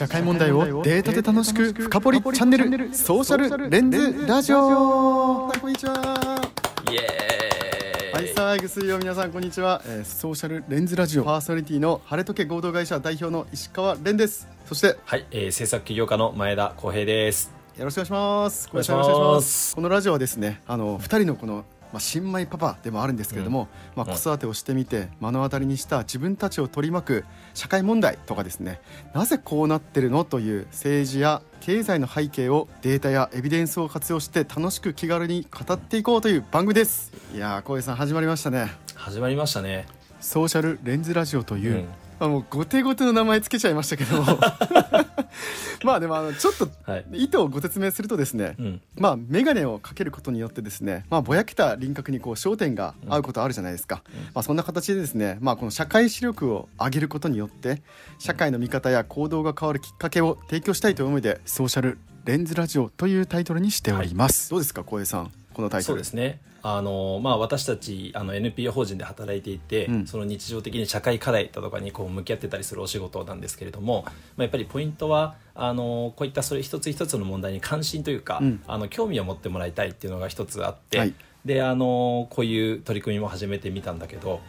社会問題をデータで楽しく深掘りチャンネルソーシャルレンズラジオ。はいこんにちは。イエーイ。はいさあぐすいよ皆さんこんにちは、えーソーシャルレンズラジオ。パーソナリティの晴れとけ合同会社代表の石川蓮です。そしてはい、えー、制作起業家の前田浩平です。よろしくお願いします。お願いします。よろくお願いしこのラジオはですね、あの二人のこの。まあ、新米パパでもあるんですけれども、まあ、うん子育てをしてみて目の当たりにした自分たちを取り巻く社会問題とかですねなぜこうなってるのという政治や経済の背景をデータやエビデンスを活用して楽しく気軽に語っていこうという番組です。いやー浩平さん始まりましたね。始まりましたね。ソーシャルレンズラジオという、うんあもう後手後手の名前つけちゃいましたけど まあでもあのちょっとはい。意図をご説明するとですね、うん。まあ眼鏡をかけることによってですね、まあ、ぼやけた輪郭にこう焦点が合うことあるじゃないですか、まあ、そんな形でですね、まあ、この社会視力を上げることによって社会の見方や行動が変わるきっかけを提供したいという思いでソーシャルレンズラジオというタイトルにしております、どうですか浩平さん？このタイトル。そうですね。あのまあ私たちあの NPO 法人で働いていて、うん。その日常的に社会課題だとかにこう向き合ってたりするお仕事なんですけれども、まあ、やっぱりポイントはあのこういったそれ一つ一つの問題に関心というか、うん。あの興味を持ってもらいたいっていうのが一つあって、はい。であのこういう取り組みも始めてみたんだけど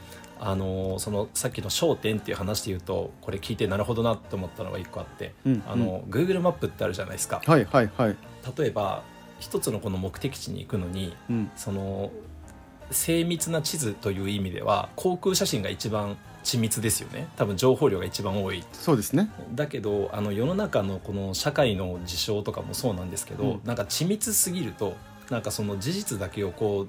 あのそのさっきの焦点っていう話で言うとこれ聞いてなるほどなって思ったのが一個あって、うん。あの Google マップってあるじゃないですか。はいはいはい、例えば一つのこの目的地に行くのにうん、その精密な地図という意味では航空写真が一番緻密ですよね。多分情報量が一番多い。そうですね。だけどあの世の中のこの社会の事象とかもそうなんですけど、うん。なんか緻密すぎるとなんかその事実だけをこ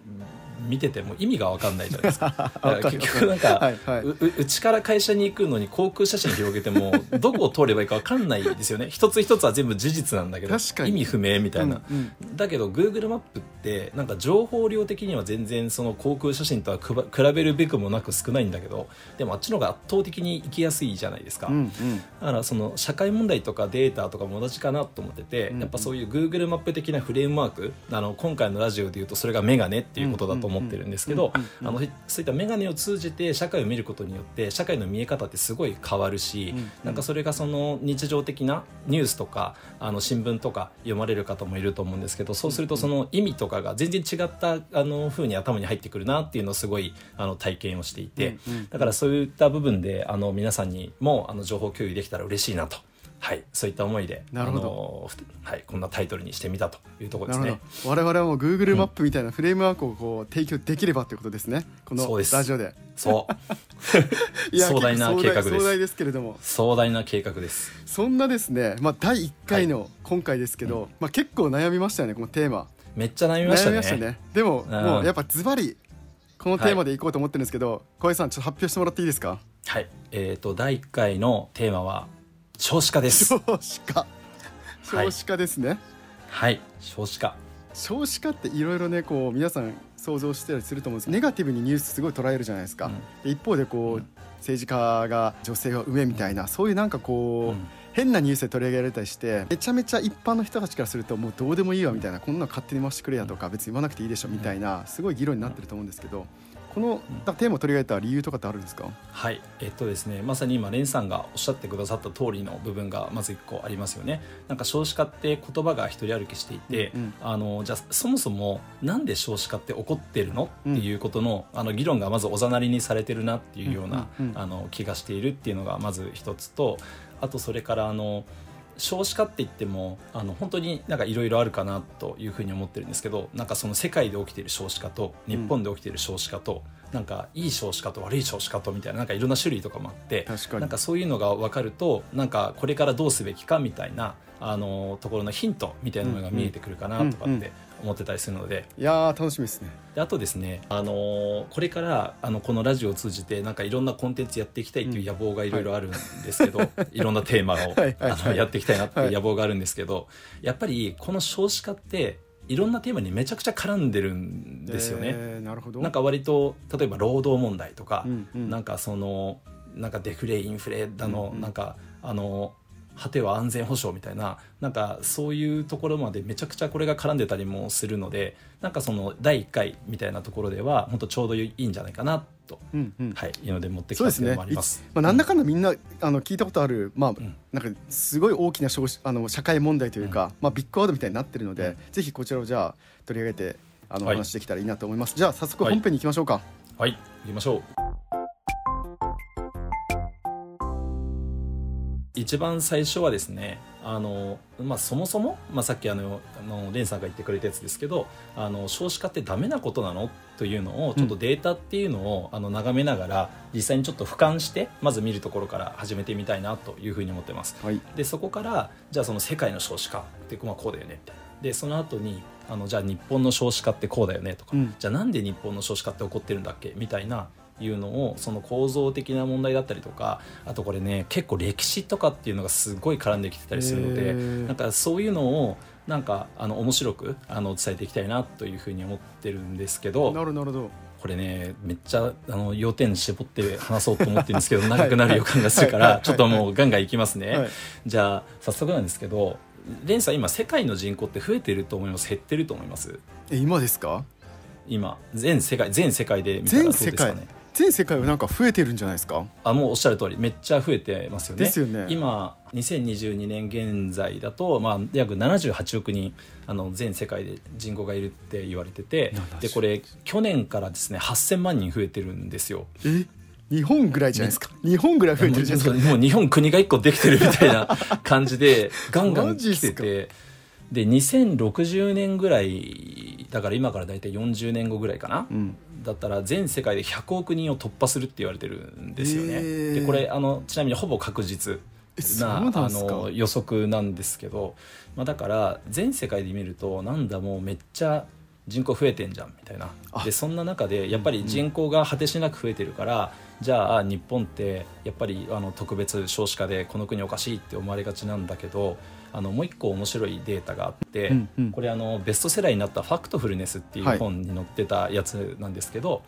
う見てても意味が分かんないじゃないですか。だから結局なんか、はいはい。うううちから会社に行くのに航空写真広げても どこを通ればいいか分かんないですよね。一つ一つは全部事実なんだけど意味不明みたいな、うんうん。だけど Google マップってなんか情報量的には全然その航空写真とはくば比べるべくもなく少ないんだけどでもあっちの方が圧倒的に行きやすいじゃないですか、うんうん。だからその社会問題とかデータとかも同じかなと思ってて、うんうん。やっぱそういう Google マップ的なフレームワークあの今回のラジオでいうとそれがメガネっていうことだと思ってるんですけどそういったメガネを通じて社会を見ることによって社会の見え方ってすごい変わるし、うなんかそれがその日常的なニュースとかあの新聞とか読まれる方もいると思うんですけどそうするとその意味とかが全然違ったあの風に頭に入ってくるなっていうのをすごいあの体験をしていて、だからそういった部分であの皆さんにもあの情報共有できたら嬉しいなと。はい、そういった思いでなるほど。はい、こんなタイトルにしてみたというところですね。我々はもう Google マップみたいなフレームワークをこう提供できればということですね。このラジオで。そう。いや壮大な計画です。壮大ですけれども。壮大な計画です。そんなですね、まあ、第1回の今回ですけど、まあ、結構悩みましたよねこのテーマ。めっちゃ悩みましたね。でも、ん。もうやっぱズバリこのテーマでいこうと思ってるんですけど小江さんちょっと発表してもらっていいですか？はい、えっ、と第1回のテーマは少子化です。少子化。はい。少子化ですね、はい、少子化。少子化っていろいろねこう皆さん想像してたりすると思うんですネガティブにニュースすごい捉えるじゃないですか、うん。で一方でこう、うん政治家が女性を上みたいなそういうなんかこう、うん。変なニュースで取り上げられたりしてめちゃめちゃ一般の人たちからするともうどうでもいいわみたいなこんなの勝手に回してくれやとか別に言わなくていいでしょみたいなすごい議論になってると思うんですけどこのテーマを取り上げた理由とかってあるんですか？はい、えっとですね、まさに今レンさんがおっしゃってくださった通りの部分がまず1個ありますよね。なんか少子化って言葉が一人歩きしていて、うんうん。あのじゃあそもそもなんで少子化って起こってるの？っていうことの,、あの議論がまずおざなりにされてるなっていうような、うんうんうん。あの気がしているっていうのがまず一つと、あとそれからあの。少子化って言ってもあの本当になんかいろいろあるかなというふうに思ってるんですけどなんかその世界で起きている少子化と日本で起きている少子化と、なんかいい少子化と悪い少子化とみたいななんかいろんな種類とかもあってなんかそういうのが分かるとなんかこれからどうすべきかみたいなあのところのヒントみたいなのが見えてくるかなとかうんうんって思ってたりするので。いやー楽しみですね。であとですね、あのーこれからあのこのラジオを通じてなんかいろんなコンテンツやっていきたいっていう野望がいろいろあるんですけど、い、ろんなテーマを はいはいはい。あのやっていきたいなっていう野望があるんですけど、やっぱりこの少子化っていろんなテーマにめちゃくちゃ絡んでるんですよね。えーなるほど。なんか割と例えば労働問題とか、うんうん。なんかそのなんかデフレインフレだの、うんうん。なんかあの果ては安全保障みたいななんかそういうところまでめちゃくちゃこれが絡んでたりもするのでなんかその第1回みたいなところでは本当ちょうどいいんじゃないかなと、うんうん。はい、いうので持ってきそうですねたっていうのもあります。まあ、なんだかんだみんなあの聞いたことある、まあん。なんかすごい大きなあの社会問題というか、まあ、ビッグワードみたいになってるので、うん。ぜひこちらをじゃあ取り上げてあの、はい。お話しできたらいいなと思います。じゃあ早速はい。本編に行きましょうか、はい。行きましょう一番最初はですねあの、まあ、そもそも、まあ、さっきあのあのレンさんが言ってくれたやつですけどあの少子化ってダメなことなの？というのをちょっとデータっていうのを、あの眺めながら実際にちょっと俯瞰してまず見るところから始めてみたいなというふうに思ってます。はい。でそこからじゃあその世界の少子化って、まあ、こうだよね。でその後にあのじゃあ日本の少子化ってこうだよねとか、うん。じゃあなんで日本の少子化って起こってるんだっけ？みたいないうのをその構造的な問題だったりとかあとこれね結構歴史とかっていうのがすごい絡んできてたりするのへでー。なんかそういうのをなんかあの面白くあの伝えていきたいなというふうに思ってるんですけどなるほどこれねめっちゃあの要点絞って話そうと思ってるんですけど長くなる予感がするかはいはいはいらちょっともうガンガンいきますね、はい。じゃあ早速なんですけどレンさん今世界の人口って増えてると思います？減ってると思います？え今ですか？今全世界全世界で見たらどうですかね全世界はなんか増えてるんじゃないですか？あもうおっしゃる通りめっちゃ増えてますよね。ですよね。今2022年現在だと、まあ、約78億人あの全世界で人口がいるって言われてて70でこれ去年からですね8000万人増えてるんですよ。え？日本ぐらいじゃないですか、日本ぐらい増えてるじゃないですか？もう日本国が一個できてるみたいな 感じでガンガン来てて。で2060年ぐらいだから今から大体40年後ぐらいかな、うんだったら全世界で100億人を突破するって言われてるんですよね。へー。でこれあのちなみにほぼ確実なあの予測なんですけど、まあ、だから全世界で見るとなんだもうめっちゃ人口増えてんじゃんみたいな。あ。でそんな中でやっぱり人口が果てしなく増えてるから、じゃあ日本ってやっぱりあの特別少子化でこの国おかしいって思われがちなんだけどあのもう一個面白いデータがあって、うんうん。これあのベストセラーになった「ファクトフルネス」っていはい。う本に載ってたやつなんですけど、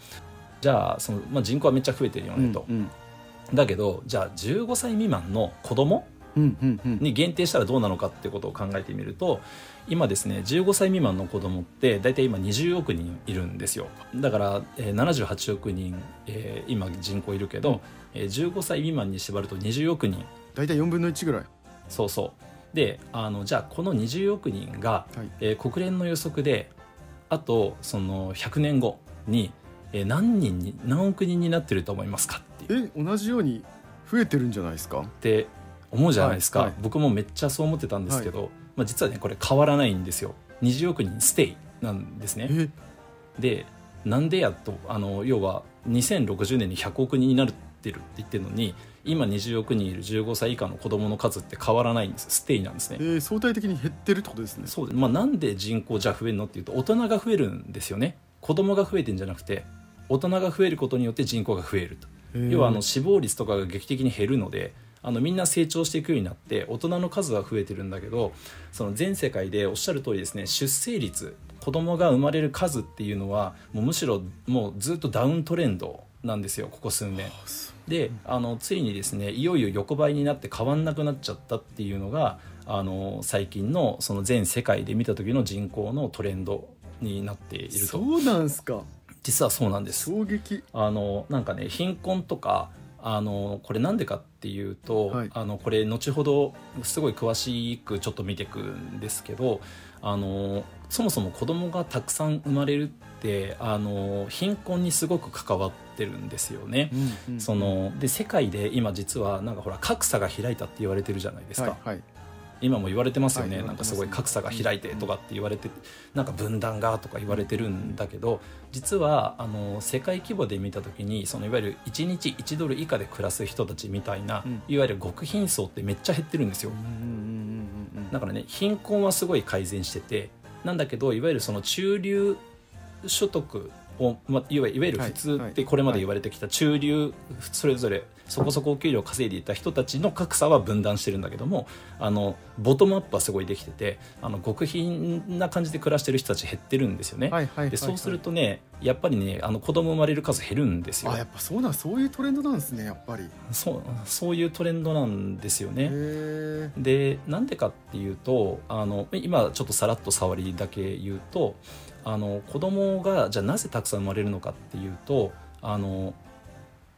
じゃあその、まあ、人口はめっちゃ増えてるよねと、うんだけどじゃあ15歳未満の子供うんうんうん。に限定したらどうなのかってことを考えてみると今ですね15歳未満の子供って大体今20億人いるんですよ。だから、えー78億人、えー今人口いるけど、えー15歳未満に縛ると20億人。大体4分の1ぐらい。そうそうであのじゃあこの20億人が、はい。えー国連の予測であとその100年後に、えー何人に何億人になってると思いますかっていう。え同じように増えてるんじゃないですか？って思うじゃないですか、はいはい。僕もめっちゃそう思ってたんですけど、まあ、実はねこれ変わらないんですよ。20億人ステイなんですね。え？でなんでやとあの要は2060年に100億人になってるって言ってるのに今20億人いる15歳以下の子供の数って変わらないんです。ステイなんですね。えー相対的に減ってるってことですね。そう。でまあ、なんで人口じゃあ増えるのっていうと大人が増えるんですよね。子供が増えてんじゃなくて大人が増えることによって人口が増えると。へー。要はあの死亡率とかが劇的に減るのであのみんな成長していくようになって大人の数は増えてるんだけどその全世界でおっしゃる通りですね出生率子供が生まれる数っていうのはもうむしろもうずっとダウントレンドなんですよここ数年。であのついにですねいよいよ横ばいになって変わんなくなっちゃったっていうのがあの最近のその全世界で見た時の人口のトレンドになっていると。そうなんすか。実はそうなんです。衝撃。あのなんかね貧困とかあのこれなんでかっていうと、はい。あのこれ後ほどすごい詳しくちょっと見ていくんですけどあのそもそも子供がたくさん生まれるってあの貧困にすごく関わってるんですよね。うんうんそので世界で今実はなんかほら格差が開いたって言われてるじゃないですか、はいはい。今も言われてますよね、はいなんかすごい格差が開いてとかって言われて、なんか分断がとか言われてるんだけど実はあの世界規模で見た時にそのいわゆる1日1ドル以下で暮らす人たちみたいな、うん。いわゆる極貧層ってめっちゃ減ってるんですよ。うんうんうんうんうん。だからね貧困はすごい改善しててなんだけどいわゆるその中流所得を、まあ、いわゆる普通ってこれまで言われてきた中流それぞれそこそこお給料を稼いでいた人たちの格差は分断してるんだけどもあのボトムアップはすごいできててあの極貧な感じで暮らしてる人たち減ってるんですよね。でそうするとねやっぱりねあの子供生まれる数減るんですよ。あやっぱそうなんそういうトレンドなんですねやっぱり。そうそういうトレンドなんですよね。でなんでかっていうとあの今ちょっとさらっと触りだけ言うとあの子供がじゃあなぜたくさん生まれるのかっていうとあの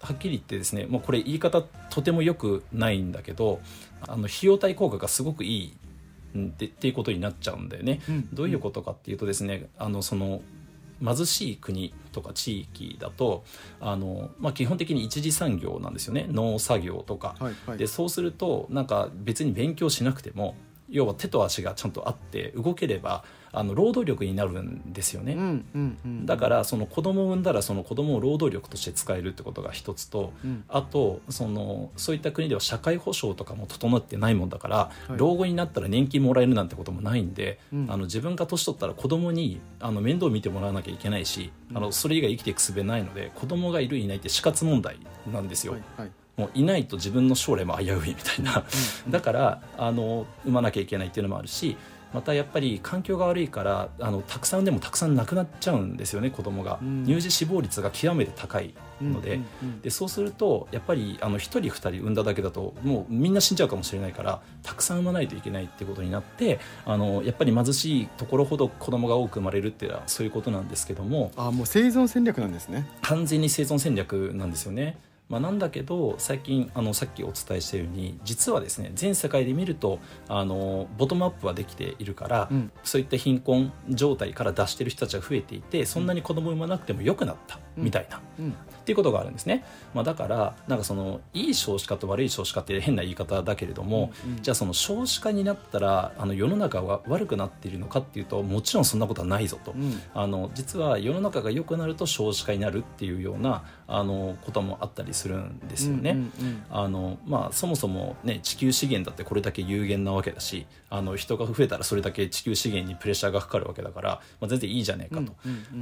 はっきり言ってですねもうこれ言い方とてもよくないんだけどあの費用対効果がすごくいいでっていうことになっちゃうんだよね。うん、どういうことかっていうとですねあのその貧しい国とか地域だとあの、まあ、基本的に一次産業なんですよね。農作業とか、はいはい、でそうするとなんか別に勉強しなくても要は手と足がちゃんとあって動ければあの労働力になるんですよね、うんうんうん、だからその子供を産んだらその子供を労働力として使えるってことが一つと、うん、あとそのそういった国では社会保障とかも整ってないもんだから、はい、老後になったら年金もらえるなんてこともないんで、うん、あの自分が年取ったら子供にあに面倒見てもらわなきゃいけないし、うん、あのそれ以外生きていく術ないので子供がいるいないって死活問題なんですよ。はいはい。もういないと自分の将来も危ういみたいな、だからあの産まなきゃいけないっていうのもあるしまたやっぱり環境が悪いからあのたくさんでもたくさん亡くなっちゃうんですよね子供が、うん、乳児死亡率が極めて高いので。うんうんうん、でそうするとやっぱりあの1人2人産んだだけだともうみんな死んじゃうかもしれないからたくさん産まないといけないってことになってあのやっぱり貧しいところほど子供が多く生まれるっていうのはそういうことなんですけども。あもう生存戦略なんですね。完全に生存戦略なんですよね。まあ、なんだけど最近あのさっきお伝えしたように実はですね全世界で見るとあのボトムアップはできているから、うん、そういった貧困状態から出してる人たちが増えていてそんなに子供産まなくてもよくなったみたいな、うんうん、っていうことがあるんですね、まあ、だからなんかそのいい少子化と悪い少子化って変な言い方だけれども、じゃあその少子化になったらあの世の中は悪くなっているのかっていうともちろんそんなことはないぞと、あの実は世の中が良くなると少子化になるっていうようなあのこともあったりするんですよね。あのまあ、そもそも、ね、地球資源だってこれだけ有限なわけだしあの人が増えたらそれだけ地球資源にプレッシャーがかかるわけだから、まあ、全然いいじゃねえかと。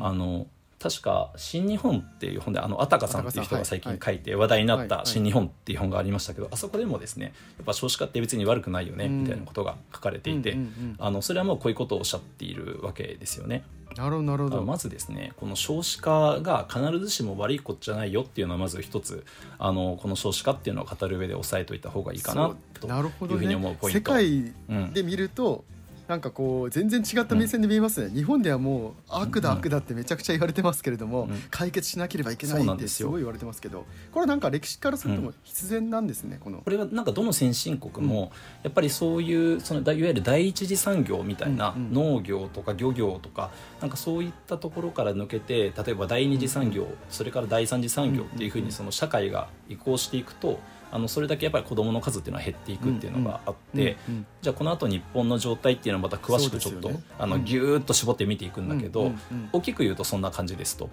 あの確か「新日本」っていう本であのあたかさんっていう人が最近書いて話題になった「新日本」っていう本がありましたけどあそこでもですねやっぱ少子化って別に悪くないよねみたいなことが書かれていてあのそれはもうこういうことをおっしゃっているわけですよね。なるほどまずですねこの少子化が必ずしも悪いことじゃないよっていうのはまず一つあのこの少子化っていうのを語る上で押さえておいた方がいいかなというふうに思うポイント。ね、世界で見ると、なんかこう全然違った目線で見えますね、うん、日本ではもう悪だ悪だってめちゃくちゃ言われてますけれども、うん、解決しなければいけないってすごい言われてますけどこれなんか歴史からすると必然なんですね、この。これはなんかどの先進国もやっぱりそういうそのいわゆる第一次産業みたいな農業とか漁業とかなんかそういったところから抜けて例えば第二次産業それから第三次産業っていうふうにその社会が移行していくとあのそれだけやっぱり子どもの数っていうのは減っていくっていうのがあって、じゃあこのあと日本の状態っていうのはまた詳しくちょっと、ね、あのギューッと絞って見ていくんだけど、大きく言うとそんな感じですと。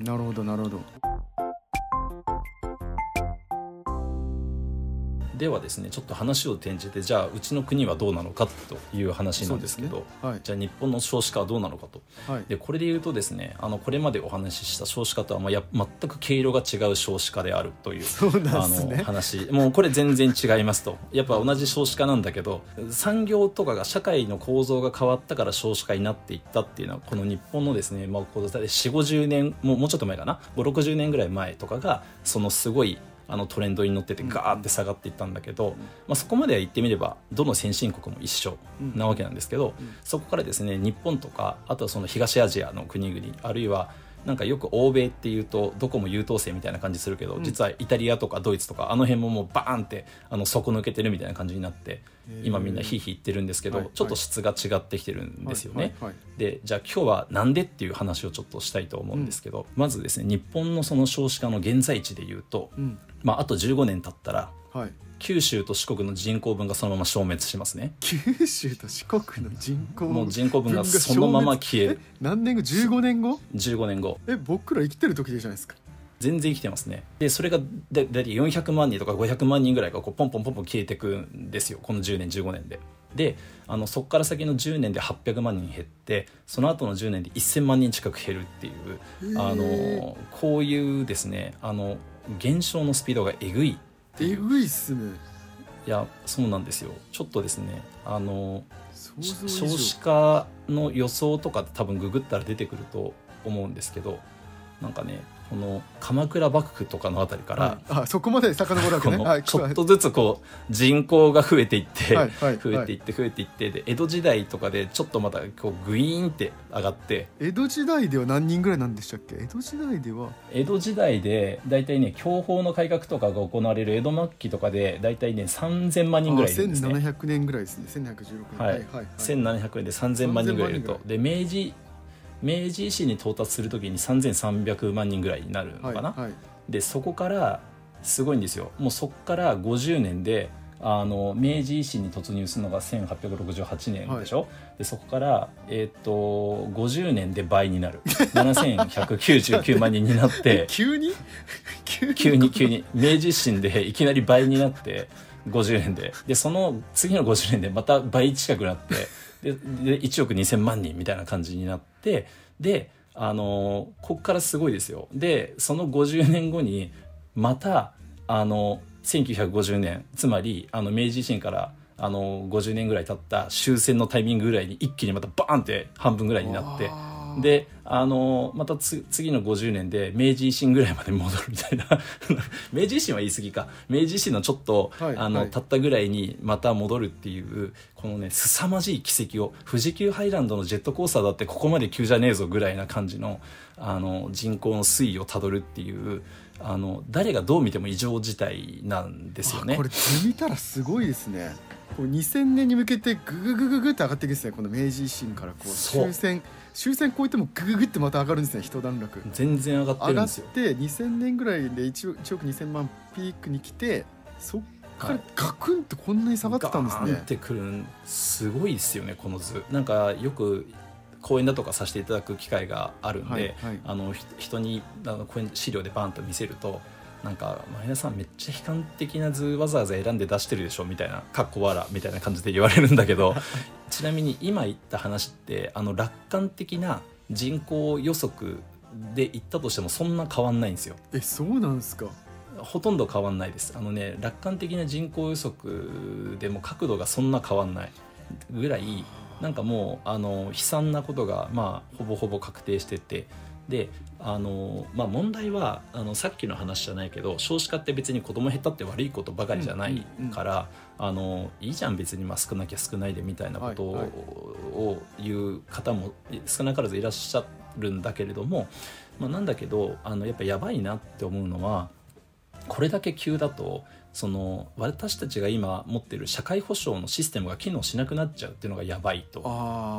なるほどなるほど。ではですねちょっと話を転じてじゃあうちの国はどうなのかという話なんですけど、ね。はい、じゃあ日本の少子化はどうなのかと、はい、でこれで言うとですねあのこれまでお話しした少子化とはまあや全く毛色が違う少子化であるという、ね、あの話。もうこれ全然違いますと。やっぱ同じ少子化なんだけど産業とかが社会の構造が変わったから少子化になっていったっていうのはこの日本のですね、まあ、4 5 0年もうもうちょっと前かな？5 6 0年ぐらい前とかがそのすごいあのトレンドに乗っててガーって下がっていったんだけど、まあ、そこまでは言ってみればどの先進国も一緒なわけなんですけど、そこからですね日本とかあとはその東アジアの国々あるいはなんかよく欧米っていうとどこも優等生みたいな感じするけど、実はイタリアとかドイツとかあの辺ももうバーンってあの底抜けてるみたいな感じになって今みんなひいひい言ってるんですけど、ちょっと質が違ってきてるんですよね。でじゃあ今日はなんでっていう話をちょっとしたいと思うんですけど、まずですね日本のその少子化の現在地で言うと、まあ、あと15年経ったら、はい、九州と四国の人口分がそのまま消滅しますね。九州と四国の人口もう人口分がそのまま消える。何年後？15年後？15年後。え僕ら生きてる時じゃないですか全然生きてますね。でそれがだだい400万人とか500万人ぐらいがこうポンポンポンポン消えていくんですよ。この10年15年で。であのそこから先の10年で800万人減ってその後の10年で1000万人近く減るっていうあのこういうですねあの減少のスピードがえぐいえぐいっすね。いやそうなんですよ。ちょっとですねあの少子化の予想とか多分ググったら出てくると思うんですけどなんかねこの鎌倉幕府とかのあたりから、はい。あそこまで遡るわけね。こはちょっとずつこう人口が増えていって、はいはい増えていって増えていってで江戸時代とかでちょっとまたこうグイーンって上がって江戸時代では何人ぐらいなんでしたっけ？江戸時代では。江戸時代で大体ね享保の改革とかが行われる江戸末期とかで大体ね3000万人ぐらいいるんですね。1700年ぐらいですね。1716年。はい。1700円で3000万人ぐらいいると。3000万で明治明治維新に到達するときに3300万人ぐらいになるのかな、はいはい。でそこからすごいんですよ。もうそこから50年であの明治維新に突入するのが1868年でしょ、でそこから、えー、と50年で倍になる。7199万人になって。急に？急に？急に急に。明治維新でいきなり倍になって50年で。でその次の50年でまた倍近くなってでで1億2000万人みたいな感じになってであのこっからすごいですよ。でその50年後にまたあの1950年つまりあの明治維新からあの50年ぐらい経った終戦のタイミングぐらいに一気にまたバーンって半分ぐらいになってであのまたつ次の50年で明治維新ぐらいまで戻るみたいな。明治維新は言い過ぎか。明治維新のちょっと、はいあのはい。経ったぐらいにまた戻るっていうこのね凄まじい奇跡を富士急ハイランドのジェットコースターだってここまで急じゃねえぞぐらいな感じのあの人口の推移をたどるっていうあの誰がどう見ても異常事態なんですよね。あこ。れ図見たらすごいですねこう2000年に向けてグググググって上がっていくんですね。この明治維新からこうそう。終戦終戦超えてもグググってまた上がるんですね。一段落。全然上がって上がっるんですよ。て2000年ぐらいで 1, 億1億2000万ピークに来てそっからガクンとこんなに下がってたんですね。ガーンってくるんすごいですよねこの図。なんかよく講演だとかさせていただく機会があるんで、はいはい。あのひ人にあの講演資料でバンと見せるとなんか前田さんめっちゃ悲観的な図わざわざ選んで出してるでしょみたいな「かっこわら」みたいな感じで言われるんだけど ちなみに今言った話ってあの楽観的な人口予測で言ったとしてもそんな変わんないんですよ。えそうなんですか？ほとんど変わんないですあのね楽観的な人口予測でも角度がそんな変わんないぐらいなんかもうあの悲惨なことがまあほぼほぼ確定しててであの、まあ、問題はあのさっきの話じゃないけど少子化って別に子供減ったって悪いことばかりじゃないから、あのいいじゃん別にまあ少なきゃ少ないでみたいなことを言う方も少なからずいらっしゃるんだけれども、まあ、なんだけどあのやっぱやばいなって思うのはこれだけ急だとその私たちが今持ってる社会保障のシステムが機能しなくなっちゃうっていうのがやばいと。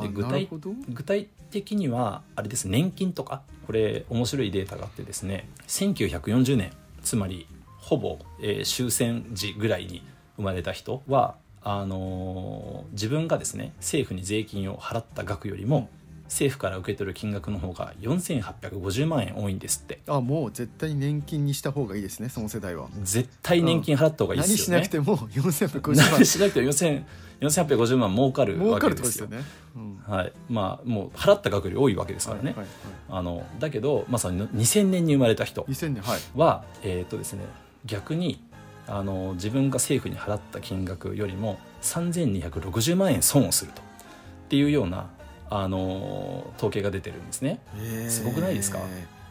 で具体具体的にはあれです年金とかこれ面白いデータがあってですね1940年つまりほぼ、えー終戦時ぐらいに生まれた人はあのー自分がですね政府に税金を払った額よりも政府から受け取る金額の方が4850万円多いんですって。あもう絶対に年金にした方がいいですねその世代は。絶対年金払った方がいいで何しすよね、なくても4850何万。しなくても4000 4850万儲かるわけですすよ。ね、うん。はい。まあもう払った額より多いわけですからね、はいはいあのだけど、まあ、その2000年に生まれた人2000年はい。は、えーとですね、逆にあの自分が政府に払った金額よりも3260万円損をすると。っていうようなあの統計が出てるんですね。えー。すごくないですか？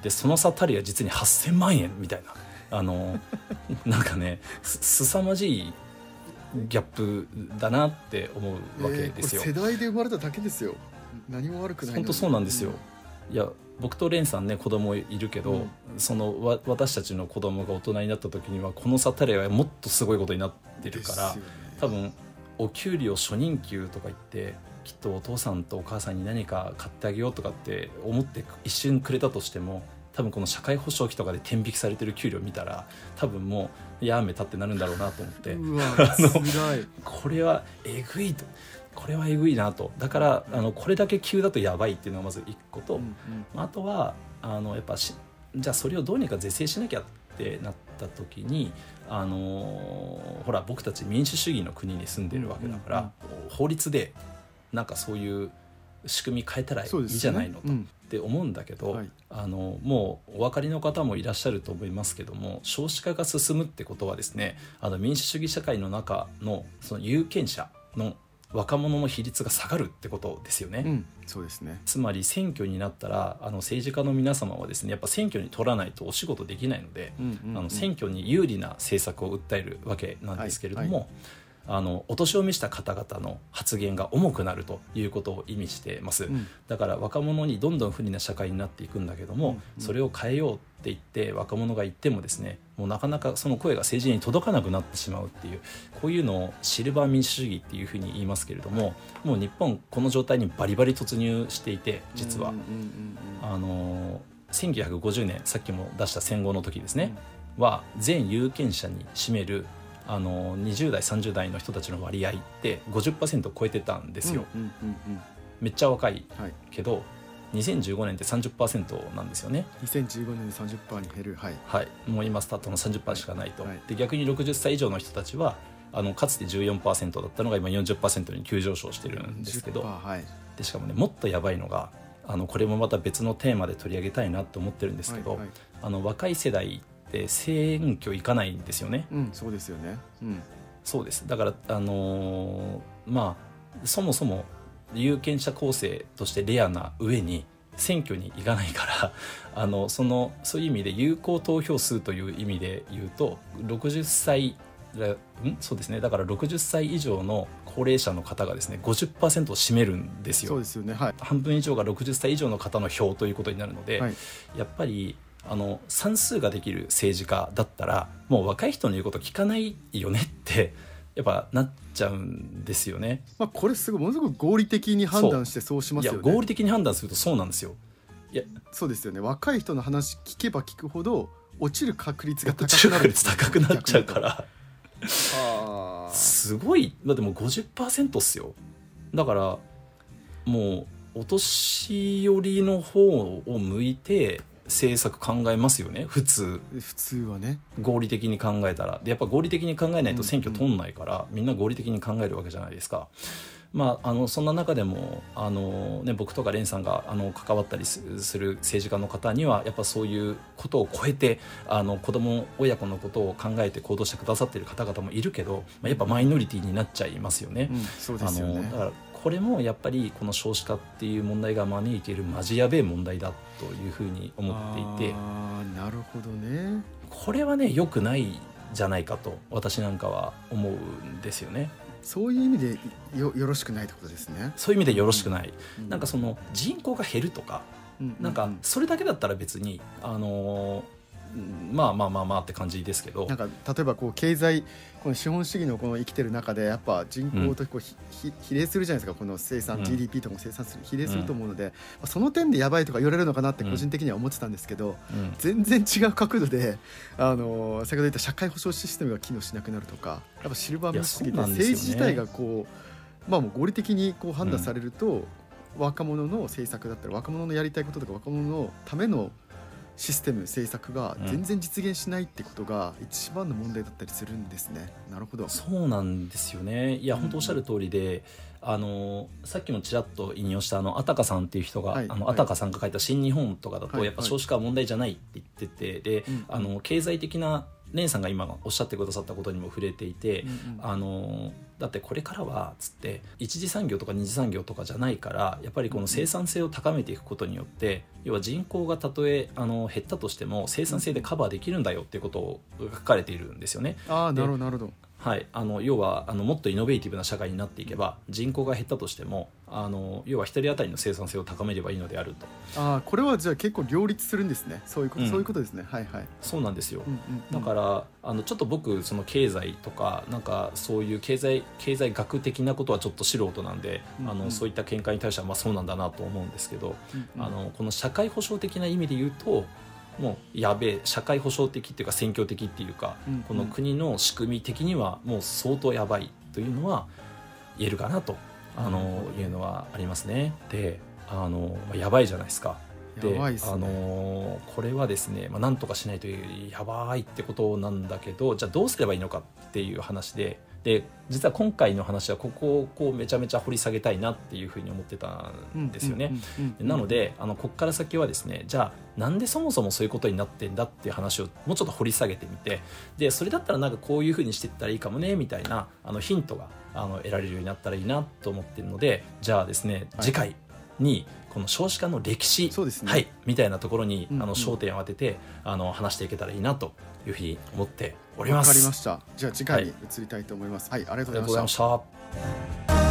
でその差たりは実に8000万円みたいな。あの なんかねすすさまじいギャップだなって思うわけですよ。世代で生まれただけですよ。何も悪くない本当そうなんですよ、いや僕とレンさんね子供いるけど、うん。そのわ私たちの子供が大人になった時にはこの差たれはもっとすごいことになってるから、ね。多分お給料初任給とか言ってきっとお父さんとお母さんに何か買ってあげようとかって思って一瞬くれたとしても多分この社会保障費とかで天引きされてる給料見たら多分もうやめたってなるんだろうなと思って。これはえぐいとこれはえぐいなと。だからあのこれだけ急だとやばいっていうのがまず一個と、うんうん。あとはあのやっぱしじゃあそれをどうにか是正しなきゃってなっった時にあのほら僕たち民主主義の国に住んでるわけだから、うんうん。法律でなんかそういう仕組み変えたらいいじゃないのと、うん。って思うんだけど、はい。あのもうお分かりの方もいらっしゃると思いますけども少子化が進むってことはですねあの民主主義社会の中のその有権者の若者の比率が下がるってことですよね。うん。そうですね。つまり選挙になったらあの政治家の皆様はですねやっぱ選挙に取らないとお仕事できないので、うんうんうん。あの選挙に有利な政策を訴えるわけなんですけれども、はいあのお年を召した方々の発言が重くなるということを意味してます、うん。だから若者にどんどん不利な社会になっていくんだけども、うん。うんそれを変えようって言って若者が言ってもですねもうなかなかその声が政治に届かなくなってしまうっていうこういうのをシルバー民主主義っていうふうに言いますけれどももう日本この状態にバリバリ突入していて実は。あの1950年さっきも出した戦後の時ですね、は全有権者に占めるあの20代30代の人たちの割合って50%を超えてたんですよ、うんうんうんうん。めっちゃ若いはい。けど2015年って30%なんですよね。2015年で30%に減る。はい。はい。もう今スタートの30%しかないと、はいで逆に60歳以上の人たちはあのかつて14%だったのが今40%に急上昇してるんですけど。10%はい。でしかもねもっとやばいのがあのこれもまた別のテーマで取り上げたいなと思ってるんですけど、はいはい。あの若い世代って選挙行かないんですよね。うんそうですよね。うん。そうです。だからあのーまあそもそも有権者構成としてレアな上に選挙に行かないから あのそのそういう意味で有効投票数という意味で言うと60歳らん？そうですね。だから60歳以上の高齢者の方がですね50%を占めるんですよ。そうですよね。はい。半分以上が60歳以上の方の票ということになるので、はい。やっぱりあの算数ができる政治家だったらもう若い人の言うこと聞かないよねって やっぱなっちゃうんですよね。まあこれすごいものすごく合理的に判断してそうしますよね。いや合理的に判断するとそうなんですよ。いやそうですよね。若い人の話聞けば聞くほど落ちる確率が高くなる。率高くなっちゃうから。すごい。だってもう50%っすよ。だからもうお年寄りの方を向いて政策考えますよね普通。普通はね。合理的に考えたら。でやっぱ合理的に考えないと選挙通んないから、みんな合理的に考えるわけじゃないですか。まあ、あのそんな中でもあの、ね、僕とか蓮さんがあの関わったりすする政治家の方にはやっぱそういうことを超えてあの子供親子のことを考えて行動してくださっている方々もいるけど、まあ、やっぱマイノリティになっちゃいますよね。うんそうであすよね。のだからこれもやっぱりこの少子化っていう問題が招いているマジやべえ問題だというふうに思っていてなるほどね。これはね良くないじゃないかと私なんかは思うんですよね。そういう意味でよよろしくないってことですね、そういう意味でよろしくない、うなんかその人口が減るとか、うんなんかうそれだけだったら別にあのーうんまあまあまあまあって感じですけど。なんか例えばこう経済この資本主義のこの生きてる中でやっぱ人口とこうひ、ひ比例するじゃないですか。この生産、うん。GDP とかも生産する比例すると思うので、まあその点でやばいとか言われるのかなってうん。個人的には思ってたんですけど、うん。全然違う角度で、あのー先ほど言った社会保障システムが機能しなくなるとかやっぱシルバー民主主義で政治自体がこうまあもう合理的にこう判断されると、若者の政策だったり若者のやりたいこととか若者のためのシステム政策が全然実現しないってことが一番の問題だったりするんですね。なるほど。そうなんですよね。いやうん。本当おっしゃる通りで、あのさっきもちらっと引用したあのあたかさんっていう人が、はい。あのはい。あたかさんが書いた「新日本」とかだと、はい。やっぱ少子化は問題じゃないって言っててで、うん。あの経済的な蓮さんが今おっしゃってくださったことにも触れていて、うんうんあのだってこれからはつって一次産業とか二次産業とかじゃないからやっぱりこの生産性を高めていくことによって要は人口がたとえあの減ったとしても生産性でカバーできるんだよっていうことを書かれているんですよね。ああなるほどなるほど。はい、あの要はあのもっとイノベーティブな社会になっていけば人口が減ったとしてもあの要は一人当たりの生産性を高めればいいのであると。ああこれはじゃあ結構両立するんですね。そういうこと、うん。そういうことですね。はいはい。そうなんですよ、うんうんうん。だからあのちょっと僕その経済とかなんかそういう経済経済学的なことはちょっと素人なんで、うんうん。あのそういった見解に対してはまあそうなんだなと思うんですけど、うんうん。あのこの社会保障的な意味で言うともうやべえ社会保障的っていうか選挙的っていうか、うんうんこの国の仕組み的にはもう相当やばいというのは言えるかなとあのいうのはありますね。であのまあやばいじゃないですか。でねあのーこれはですね、まあ、なんとかしないとやばいってことなんだけどじゃあどうすればいいのかっていう話でで実は今回の話はここをこうめちゃめちゃ掘り下げたいなっていうふうに思ってたんですよね。なのであのここから先はですねじゃあなんでそもそもそういうことになってんだっていう話をもうちょっと掘り下げてみてでそれだったらなんかこういうふうにしていったらいいかもねみたいなあのヒントがあの得られるようになったらいいなと思ってるのでじゃあですね、はい次回にこの少子化の歴史はい、みたいなところに、あの焦点を当ててあの話していけたらいいなというふうに思っておりまわす。かりましたじゃあ次回に移りたいと思いますはい、ありがとうありがとうございました。